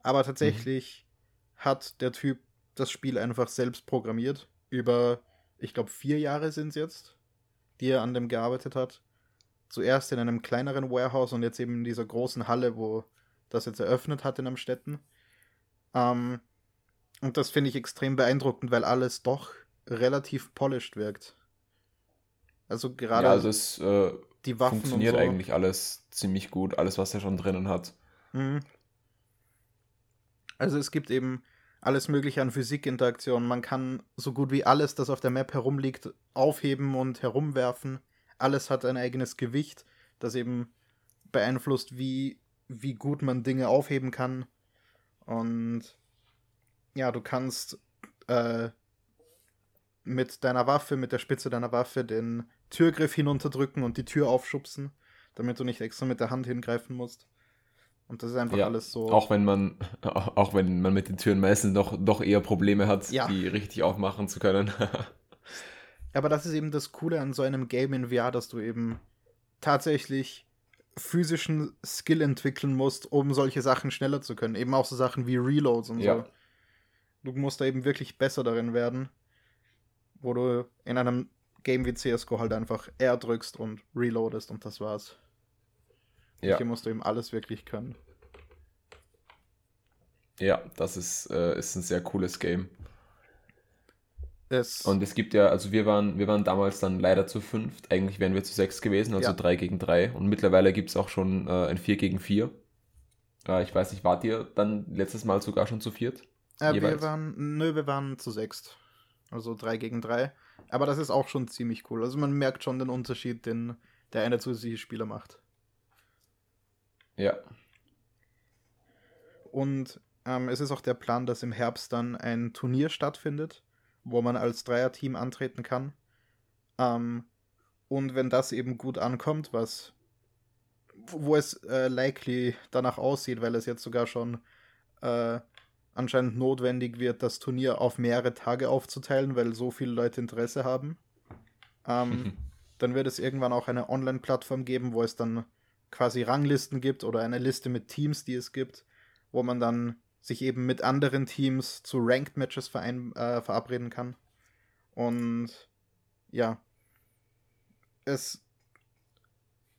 Aber tatsächlich mhm. hat der Typ das Spiel einfach selbst programmiert. Über, ich glaube, vier Jahre sind es jetzt, die er an dem gearbeitet hat. Zuerst in einem kleineren Warehouse und jetzt eben in dieser großen Halle, wo das jetzt eröffnet hat in Amstetten. Ähm, und das finde ich extrem beeindruckend, weil alles doch relativ polished wirkt. Also gerade ja, also es, äh, die Waffen funktioniert so. eigentlich alles ziemlich gut, alles was er schon drinnen hat. Mhm. Also es gibt eben alles mögliche an Physikinteraktionen. Man kann so gut wie alles, das auf der Map herumliegt, aufheben und herumwerfen. Alles hat ein eigenes Gewicht, das eben beeinflusst, wie, wie gut man Dinge aufheben kann. Und ja, du kannst äh, mit deiner Waffe, mit der Spitze deiner Waffe den Türgriff hinunterdrücken und die Tür aufschubsen, damit du nicht extra mit der Hand hingreifen musst. Und das ist einfach ja, alles so. Auch wenn man, auch wenn man mit den Türen meistens noch doch eher Probleme hat, ja. die richtig aufmachen zu können. Aber das ist eben das Coole an so einem Game in VR, dass du eben tatsächlich physischen Skill entwickeln musst, um solche Sachen schneller zu können. Eben auch so Sachen wie Reloads und ja. so. Du musst da eben wirklich besser darin werden wo du in einem Game wie CSGO halt einfach R drückst und reloadest und das war's. Ja. Hier musst du eben alles wirklich können. Ja, das ist, äh, ist ein sehr cooles Game. Es und es gibt ja, also wir waren, wir waren damals dann leider zu fünft, eigentlich wären wir zu sechs gewesen, also ja. drei gegen drei. Und mittlerweile gibt es auch schon äh, ein vier gegen vier. Äh, ich weiß nicht, wart ihr dann letztes Mal sogar schon zu viert? Äh, wir waren, nö, wir waren zu sechst. Also 3 gegen 3. Aber das ist auch schon ziemlich cool. Also man merkt schon den Unterschied, den der eine zusätzliche Spieler macht. Ja. Und ähm, es ist auch der Plan, dass im Herbst dann ein Turnier stattfindet, wo man als Dreierteam antreten kann. Ähm, und wenn das eben gut ankommt, was wo es äh, likely danach aussieht, weil es jetzt sogar schon äh, anscheinend notwendig wird, das Turnier auf mehrere Tage aufzuteilen, weil so viele Leute Interesse haben. Ähm, dann wird es irgendwann auch eine Online-Plattform geben, wo es dann quasi Ranglisten gibt oder eine Liste mit Teams, die es gibt, wo man dann sich eben mit anderen Teams zu Ranked Matches verein, äh, verabreden kann. Und ja, es.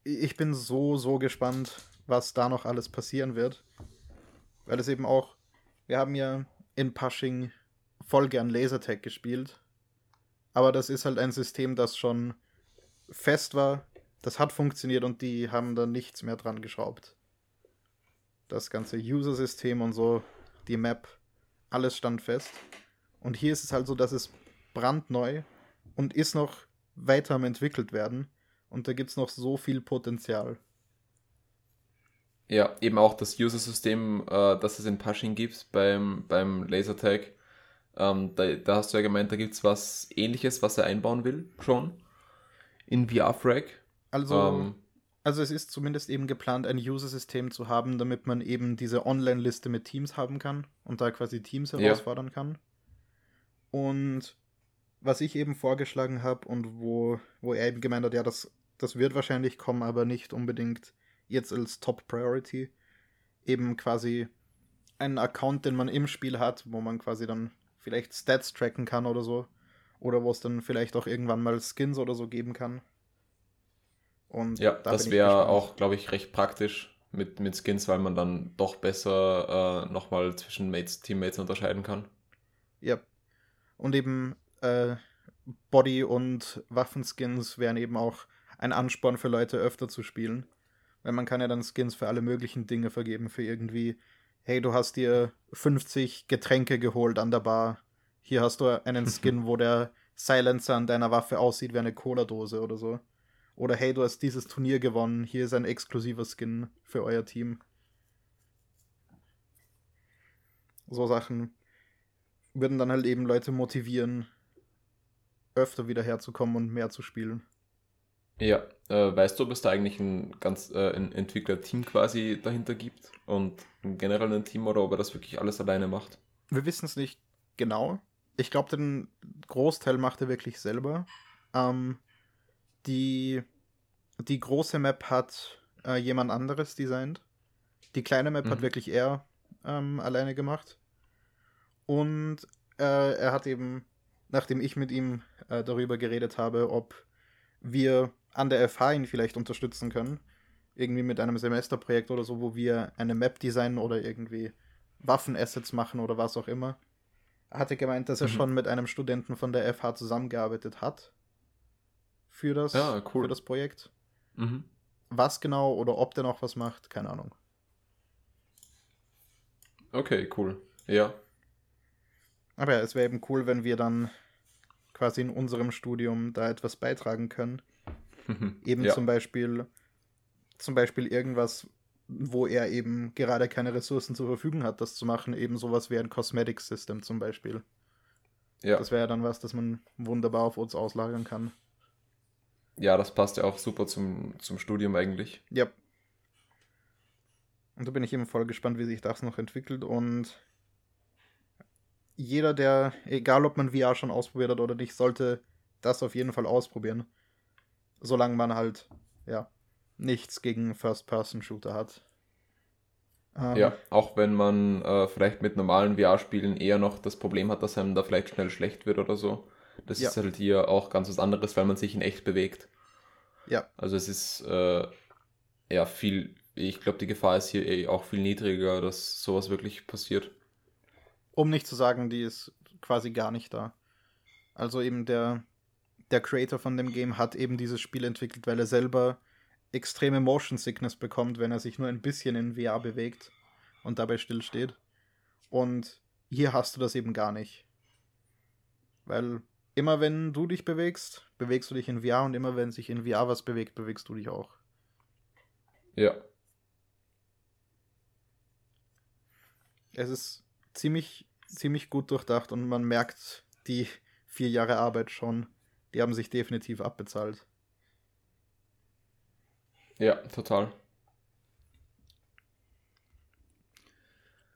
Ich bin so, so gespannt, was da noch alles passieren wird. Weil es eben auch. Wir haben ja in Pushing voll gern Lasertag gespielt. Aber das ist halt ein System, das schon fest war. Das hat funktioniert und die haben da nichts mehr dran geschraubt. Das ganze User-System und so, die Map, alles stand fest. Und hier ist es halt so, dass es brandneu und ist noch weiter am entwickelt werden. Und da gibt es noch so viel Potenzial. Ja, eben auch das User-System, äh, das es in Pushing gibt beim, beim Lasertag. Ähm, da, da, hast du ja gemeint, da gibt es was ähnliches, was er einbauen will, schon. In VR-Frag. Also, ähm, also es ist zumindest eben geplant, ein User-System zu haben, damit man eben diese Online-Liste mit Teams haben kann und da quasi Teams herausfordern ja. kann. Und was ich eben vorgeschlagen habe und wo, wo er eben gemeint hat, ja, das, das wird wahrscheinlich kommen, aber nicht unbedingt jetzt als Top Priority. Eben quasi einen Account, den man im Spiel hat, wo man quasi dann vielleicht Stats tracken kann oder so. Oder wo es dann vielleicht auch irgendwann mal Skins oder so geben kann. Und ja, da das wäre auch, glaube ich, recht praktisch mit, mit Skins, weil man dann doch besser äh, nochmal zwischen Mates, Teammates unterscheiden kann. Ja. Und eben äh, Body- und Waffenskins wären eben auch ein Ansporn für Leute öfter zu spielen. Weil man kann ja dann Skins für alle möglichen Dinge vergeben, für irgendwie, hey, du hast dir 50 Getränke geholt an der Bar. Hier hast du einen Skin, wo der Silencer an deiner Waffe aussieht wie eine Cola-Dose oder so. Oder hey, du hast dieses Turnier gewonnen, hier ist ein exklusiver Skin für euer Team. So Sachen würden dann halt eben Leute motivieren, öfter wieder herzukommen und mehr zu spielen. Ja, äh, weißt du, ob es da eigentlich ein ganz äh, ein Entwicklerteam quasi dahinter gibt und generell ein Team oder ob er das wirklich alles alleine macht? Wir wissen es nicht genau. Ich glaube, den Großteil macht er wirklich selber. Ähm, die, die große Map hat äh, jemand anderes designt. Die kleine Map mhm. hat wirklich er ähm, alleine gemacht. Und äh, er hat eben, nachdem ich mit ihm äh, darüber geredet habe, ob wir an der FH ihn vielleicht unterstützen können, irgendwie mit einem Semesterprojekt oder so, wo wir eine Map designen oder irgendwie Waffenassets machen oder was auch immer, hatte gemeint, dass er mhm. schon mit einem Studenten von der FH zusammengearbeitet hat für das, ja, cool. für das Projekt. Mhm. Was genau oder ob der noch was macht, keine Ahnung. Okay, cool. Ja. Aber ja, es wäre eben cool, wenn wir dann quasi in unserem Studium da etwas beitragen können. eben ja. zum Beispiel zum Beispiel irgendwas, wo er eben gerade keine Ressourcen zur Verfügung hat, das zu machen, eben sowas wie ein Cosmetic System zum Beispiel. Ja. Das wäre ja dann was, das man wunderbar auf uns auslagern kann. Ja, das passt ja auch super zum, zum Studium eigentlich. Ja. Und da bin ich eben voll gespannt, wie sich das noch entwickelt und jeder, der, egal ob man VR schon ausprobiert hat oder nicht, sollte das auf jeden Fall ausprobieren. Solange man halt, ja, nichts gegen First-Person-Shooter hat. Ähm, ja, auch wenn man äh, vielleicht mit normalen VR-Spielen eher noch das Problem hat, dass einem da vielleicht schnell schlecht wird oder so. Das ja. ist halt hier auch ganz was anderes, weil man sich in echt bewegt. Ja. Also es ist äh, ja viel, ich glaube, die Gefahr ist hier eh auch viel niedriger, dass sowas wirklich passiert. Um nicht zu sagen, die ist quasi gar nicht da. Also eben der, der Creator von dem Game hat eben dieses Spiel entwickelt, weil er selber extreme Motion Sickness bekommt, wenn er sich nur ein bisschen in VR bewegt und dabei stillsteht. Und hier hast du das eben gar nicht. Weil immer wenn du dich bewegst, bewegst du dich in VR und immer wenn sich in VR was bewegt, bewegst du dich auch. Ja. Es ist ziemlich, ziemlich gut durchdacht und man merkt die vier Jahre Arbeit schon. Die haben sich definitiv abbezahlt. Ja, total.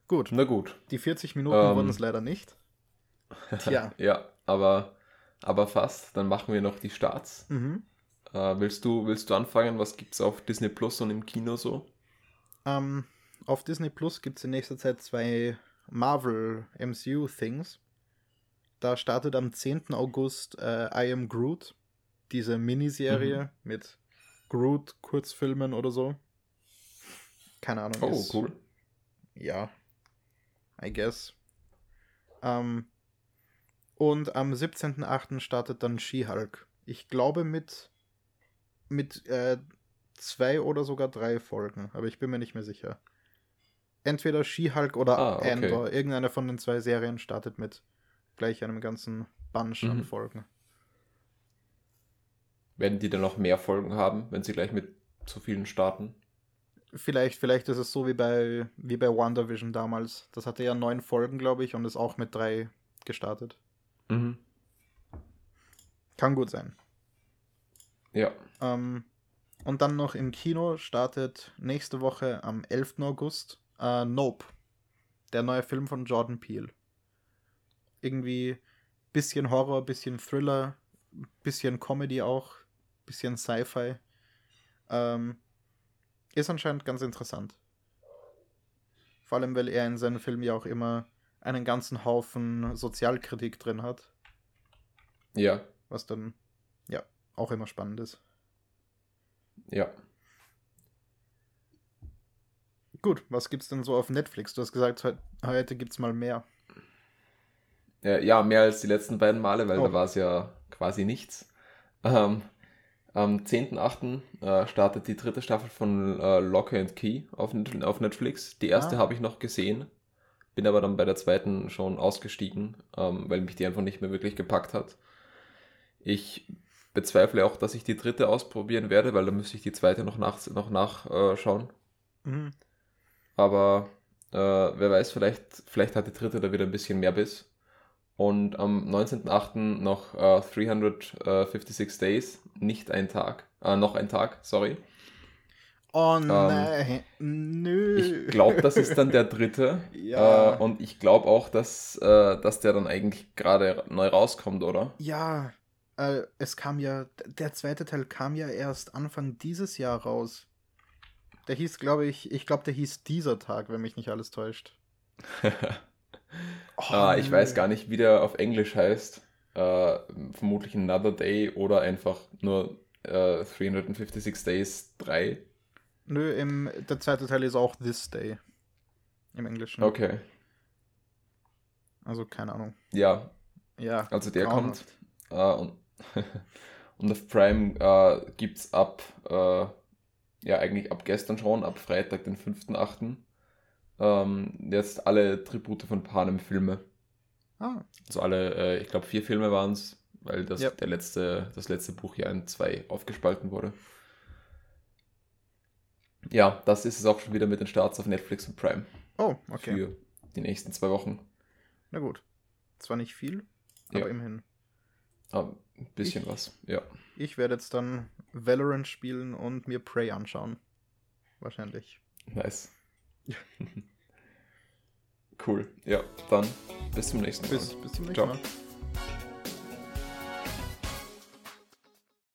Gut. Na gut. Die 40 Minuten ähm, wurden es leider nicht. Tja. ja, aber, aber fast. Dann machen wir noch die Starts. Mhm. Äh, willst, du, willst du anfangen? Was gibt es auf Disney Plus und im Kino so? Ähm, auf Disney Plus gibt es in nächster Zeit zwei Marvel MCU Things. Da startet am 10. August äh, I Am Groot, diese Miniserie Mhm. mit Groot-Kurzfilmen oder so. Keine Ahnung. Oh, ist- cool. Ja, I guess. Ähm, und am 17.08. startet dann She-Hulk. Ich glaube mit, mit äh, zwei oder sogar drei Folgen, aber ich bin mir nicht mehr sicher. Entweder She-Hulk oder Ah, okay. Andor. Irgendeine von den zwei Serien startet mit gleich einem ganzen Bunch an Mhm. Folgen. Werden die dann noch mehr Folgen haben, wenn sie gleich mit zu vielen starten? Vielleicht, vielleicht ist es so wie bei, wie bei WandaVision damals. Das hatte ja neun Folgen, glaube ich, und ist auch mit drei gestartet. Mhm. Kann gut sein. Ja. Ähm, und dann noch im Kino startet nächste Woche am 11. August äh, Nope. Der neue Film von Jordan Peele. Irgendwie bisschen Horror, bisschen Thriller, bisschen Comedy auch, bisschen Sci-Fi. Ähm, ist anscheinend ganz interessant. Vor allem, weil er in seinen Filmen ja auch immer einen ganzen Haufen Sozialkritik drin hat, Ja. was dann ja auch immer spannend ist. Ja. Gut, was gibt's denn so auf Netflix? Du hast gesagt, heu- heute gibt's mal mehr. Ja, mehr als die letzten beiden Male, weil Oh. da war es ja quasi nichts. Ähm, am 10.8. Äh, startet die dritte Staffel von äh, Lock and Key auf, auf Netflix. Die erste Ah. habe ich noch gesehen, bin aber dann bei der zweiten schon ausgestiegen, ähm, weil mich die einfach nicht mehr wirklich gepackt hat. Ich bezweifle auch, dass ich die dritte ausprobieren werde, weil dann müsste ich die zweite noch, nach, noch nachschauen. Mhm. Aber äh, wer weiß, vielleicht, vielleicht hat die dritte da wieder ein bisschen mehr Biss. Und am 19.08. noch äh, 356 Days, nicht ein Tag, äh, noch ein Tag, sorry. Oh nein, nö. Ähm, Ich glaube, das ist dann der dritte. Ja. Äh, und ich glaube auch, dass, äh, dass der dann eigentlich gerade neu rauskommt, oder? Ja, äh, es kam ja, der zweite Teil kam ja erst Anfang dieses Jahr raus. Der hieß, glaube ich, ich glaube, der hieß dieser Tag, wenn mich nicht alles täuscht. Oh, Ah, ich nö. weiß gar nicht, wie der auf Englisch heißt. Äh, vermutlich Another Day oder einfach nur äh, 356 Days 3. Nö, im, der zweite Teil ist auch This Day. Im Englischen. Okay. Also keine Ahnung. Ja, Ja. also der grauenhaft. kommt. Äh, und, und auf Prime äh, gibt es ab, äh, ja eigentlich ab gestern schon, ab Freitag, den 5.8. Ähm, jetzt alle Tribute von Panem Filme. Ah, Also alle, äh, ich glaube vier Filme waren es, weil das, Ja. der letzte, das letzte Buch ja in zwei aufgespalten wurde. Ja, das ist es auch schon wieder mit den Starts auf Netflix und Prime oh, okay. für die nächsten zwei Wochen. Na gut. Zwar nicht viel, Ja. aber immerhin. Ah, ein bisschen Ich- was, ja. Ich werde jetzt dann Valorant spielen und mir Prey anschauen. Wahrscheinlich. Nice. cool. Ja, dann bis zum nächsten Mal. Bis, bis zum nächsten Ciao. Mal.